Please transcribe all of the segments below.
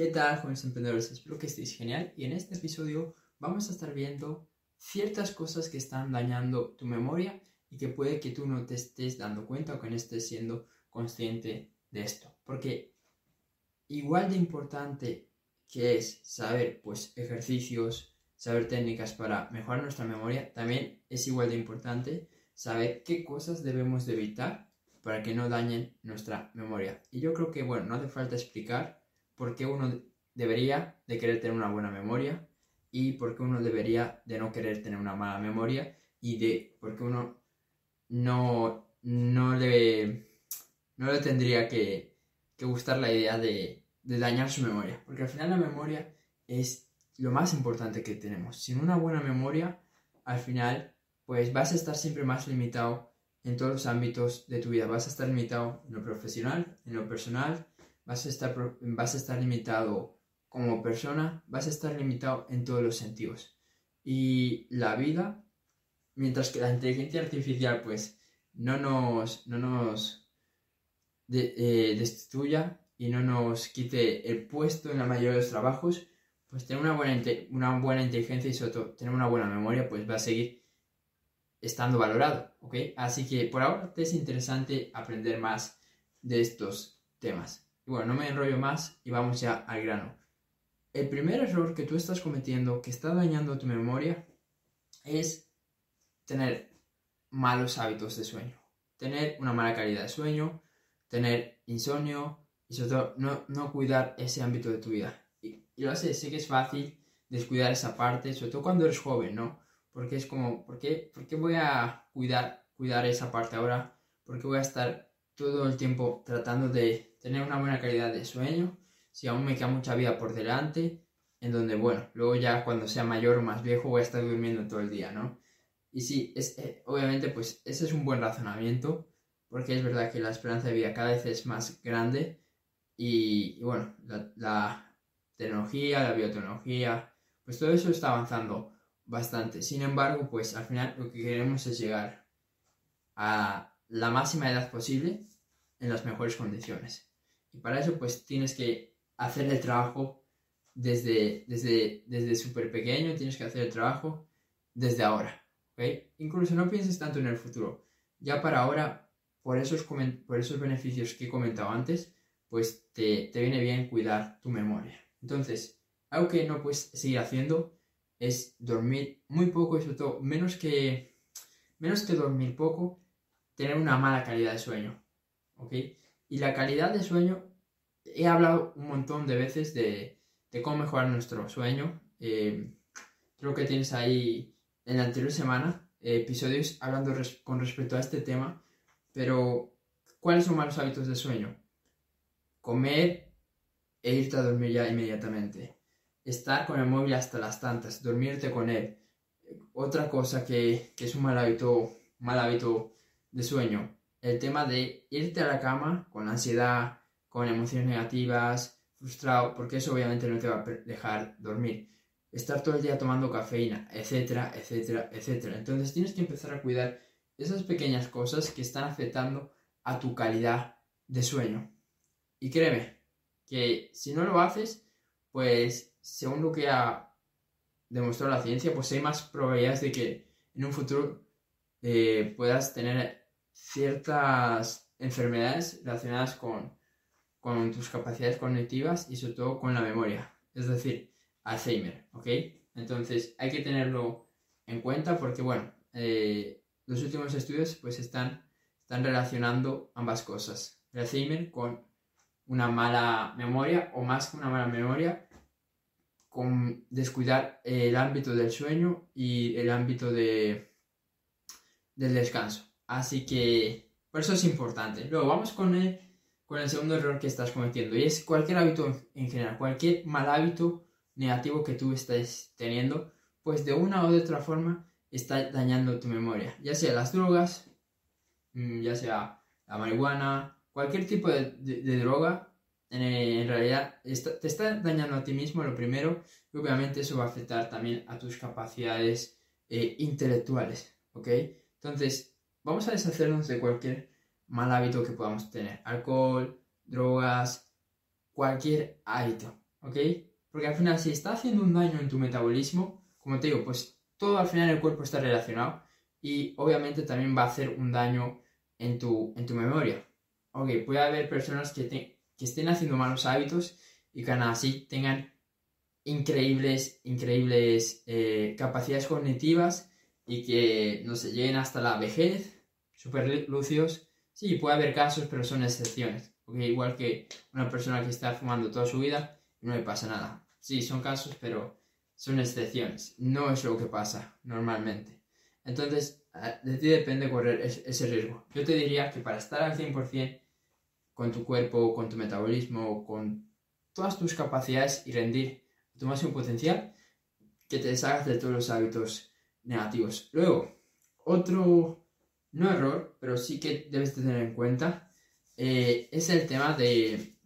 ¿Qué tal, jóvenes emprendedores? Espero que estéis genial y en este episodio vamos a estar viendo ciertas cosas que están dañando tu memoria y que puede que tú no te estés dando cuenta o que no estés siendo consciente de esto. Porque igual de importante que es saber pues ejercicios, saber técnicas para mejorar nuestra memoria, también es igual de importante saber qué cosas debemos de evitar para que no dañen nuestra memoria. Y yo creo que, bueno, no hace falta explicar por qué uno debería de querer tener una buena memoria y por qué uno debería de no querer tener una mala memoria y de por qué uno no, no, le, no le tendría que, gustar la idea de, de dañar su memoria. Porque al final la memoria es lo más importante que tenemos. Sin una buena memoria, al final, pues vas a estar siempre más limitado en todos los ámbitos de tu vida. Vas a estar limitado en lo profesional, en lo personal, vas a estar, vas a estar limitado como persona, vas a estar limitado en todos los sentidos. Y la vida, mientras que la inteligencia artificial pues no nos, no nos eh, destruya y no nos quite el puesto en la mayoría de los trabajos, pues tener una buena, una buena inteligencia y sobre todo tener una buena memoria pues va a seguir estando valorado, ¿ok? Así que por ahora te es interesante aprender más de estos temas bueno, no me enrollo más y vamos ya al grano. El primer error que tú estás cometiendo, que está dañando tu memoria, es tener malos hábitos de sueño. Tener una mala calidad de sueño, tener insomnio y sobre todo no, cuidar ese ámbito de tu vida. Y, lo sé, sé que es fácil descuidar esa parte, sobre todo cuando eres joven, ¿no? Porque es como, ¿por qué, por qué voy a cuidar, cuidar esa parte ahora? ¿Por qué voy a estar todo el tiempo tratando de tener una buena calidad de sueño, si aún me queda mucha vida por delante, en donde, bueno, luego ya cuando sea mayor o más viejo voy a estar durmiendo todo el día, ¿no? Y sí, es, eh, obviamente, pues ese es un buen razonamiento, porque es verdad que la esperanza de vida cada vez es más grande y, bueno, la, tecnología, la biotecnología, pues todo eso está avanzando bastante. Sin embargo, pues al final lo que queremos es llegar a la máxima edad posible en las mejores condiciones. Y para eso pues tienes que hacer el trabajo desde, desde, desde súper pequeño, tienes que hacer el trabajo desde ahora. ¿okay? Incluso no pienses tanto en el futuro. Ya para ahora, por esos, por esos beneficios que he comentado antes, pues te, te viene bien cuidar tu memoria. Entonces, algo que no puedes seguir haciendo es dormir muy poco y sobre todo menos que, menos que dormir poco, tener una mala calidad de sueño. ¿Ok? Y la calidad de sueño, he hablado un montón de veces de, cómo mejorar nuestro sueño. Eh, creo que tienes ahí en la anterior semana episodios hablando con respecto a este tema, pero ¿cuáles son malos hábitos de sueño? Comer e irte a dormir ya inmediatamente. Estar con el móvil hasta las tantas, dormirte con él. Otra cosa que, que es un mal hábito, mal hábito de sueño, el tema de irte a la cama con ansiedad, con emociones negativas, frustrado, porque eso obviamente no te va a dejar dormir. Estar todo el día tomando cafeína, etcétera, etcétera, etcétera. Entonces tienes que empezar a cuidar esas pequeñas cosas que están afectando a tu calidad de sueño. Y créeme que si no lo haces, pues según lo que ha demostrado la ciencia, pues hay más probabilidades de que en un futuro eh, puedas tener ciertas enfermedades relacionadas con, con tus capacidades cognitivas y sobre todo con la memoria, es decir, Alzheimer, ¿ok? Entonces hay que tenerlo en cuenta porque, bueno, eh, los últimos estudios pues están, están relacionando ambas cosas, el Alzheimer con una mala memoria o más que una mala memoria, con descuidar el ámbito del sueño y el ámbito de, del descanso. Así que por eso es importante. Luego vamos con el, con el segundo error que estás cometiendo y es cualquier hábito en general, cualquier mal hábito negativo que tú estés teniendo, pues de una o de otra forma está dañando tu memoria, ya sea las drogas, mm, ya sea la marihuana, cualquier tipo de, droga, en, realidad te está dañando a ti mismo lo primero y obviamente eso va a afectar también a tus capacidades eh, intelectuales, ¿ok? Entonces, vamos a deshacernos de cualquier mal hábito que podamos tener. Alcohol, drogas, cualquier hábito. ¿ok? Porque al final, si está haciendo un daño en tu metabolismo, como te digo, pues todo al final el cuerpo está relacionado y obviamente también va a hacer un daño en tu, en tu memoria. Ok, puede haber personas que, que estén haciendo malos hábitos y que aún así tengan increíbles, increíbles eh, capacidades cognitivas y que, no se lleguen hasta la vejez, súper lúcidos. Sí, puede haber casos, pero son excepciones. Okay, igual que una persona que está fumando toda su vida no le pasa nada. Sí, son casos, pero son excepciones. No es lo que pasa normalmente. Entonces, de ti depende correr ese riesgo. Yo te diría que para estar al 100% con tu cuerpo, con tu metabolismo, con todas tus capacidades y rendir tu máximo potencial, que te deshagas de todos los hábitos negativos. Luego, otro, no error, pero sí que debes tener en cuenta, eh, es el tema de,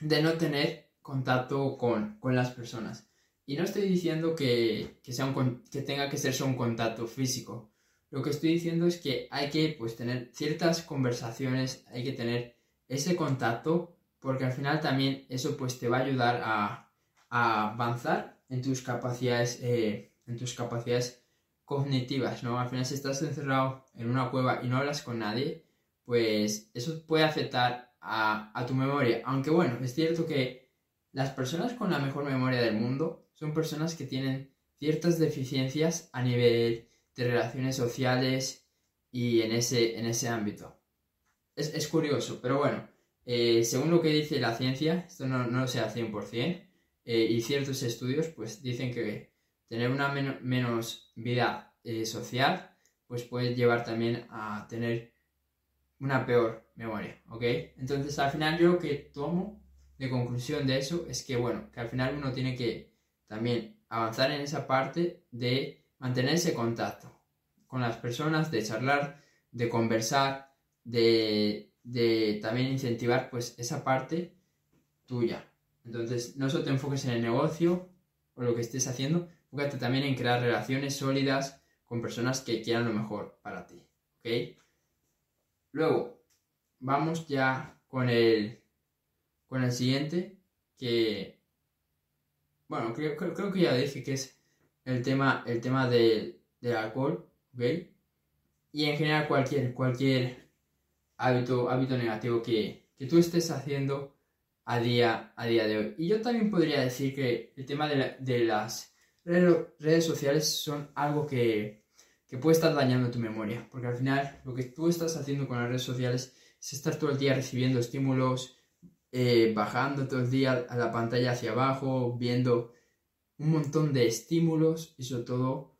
de no tener contacto con, con, las personas. Y no estoy diciendo que, que, sea un, que tenga que ser un contacto físico. Lo que estoy diciendo es que hay que pues, tener ciertas conversaciones, hay que tener ese contacto, porque al final también eso pues, te va a ayudar a, a avanzar en tus capacidades, eh, en tus capacidades cognitivas, ¿no? Al final si estás encerrado en una cueva y no hablas con nadie, pues eso puede afectar a, tu memoria. Aunque bueno, es cierto que las personas con la mejor memoria del mundo son personas que tienen ciertas deficiencias a nivel de relaciones sociales y en ese, en ese ámbito. Es, es curioso, pero bueno, eh, según lo que dice la ciencia, esto no, no lo sé al 100%, eh, y ciertos estudios pues dicen que tener una menos vida eh, social pues puede llevar también a tener una peor memoria, ¿ok? Entonces al final yo lo que tomo de conclusión de eso es que bueno, que al final uno tiene que también avanzar en esa parte de mantener ese contacto con las personas, de charlar, de conversar, de, de también incentivar pues esa parte tuya, entonces, no solo te enfoques en el negocio o lo que estés haciendo, enfócate también en crear relaciones sólidas con personas que quieran lo mejor para ti. ¿Ok? Luego, vamos ya con el, con el siguiente, que, bueno, creo, creo, que ya dije que es el tema, el tema del alcohol, ¿ok? Y en general cualquier, cualquier hábito, hábito negativo que, que tú estés haciendo a día, a día de hoy. Y yo también podría decir que el tema de, las redes sociales son algo que, puede estar dañando tu memoria, porque al final lo que tú estás haciendo con las redes sociales es estar todo el día recibiendo estímulos, eh, bajando todo el día a la pantalla hacia abajo, viendo un montón de estímulos y sobre todo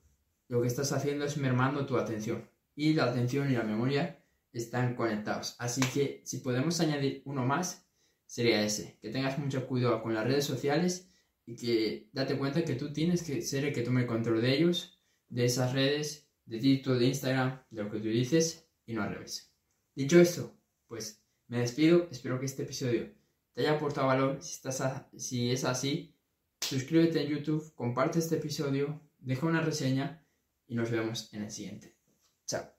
lo que estás haciendo es mermando tu atención. Y la atención y la memoria están conectados. Así que si podemos añadir uno más, sería ese, que tengas mucho cuidado con las redes sociales y que date cuenta que tú tienes que ser el que tome el control de ellos, de esas redes, de TikTok, de Instagram, de lo que tú dices y no al revés. Dicho esto, pues me despido, espero que este episodio te haya aportado valor, si, estás si es así, suscríbete en YouTube, comparte este episodio, deja una reseña y nos vemos en el siguiente. Chao.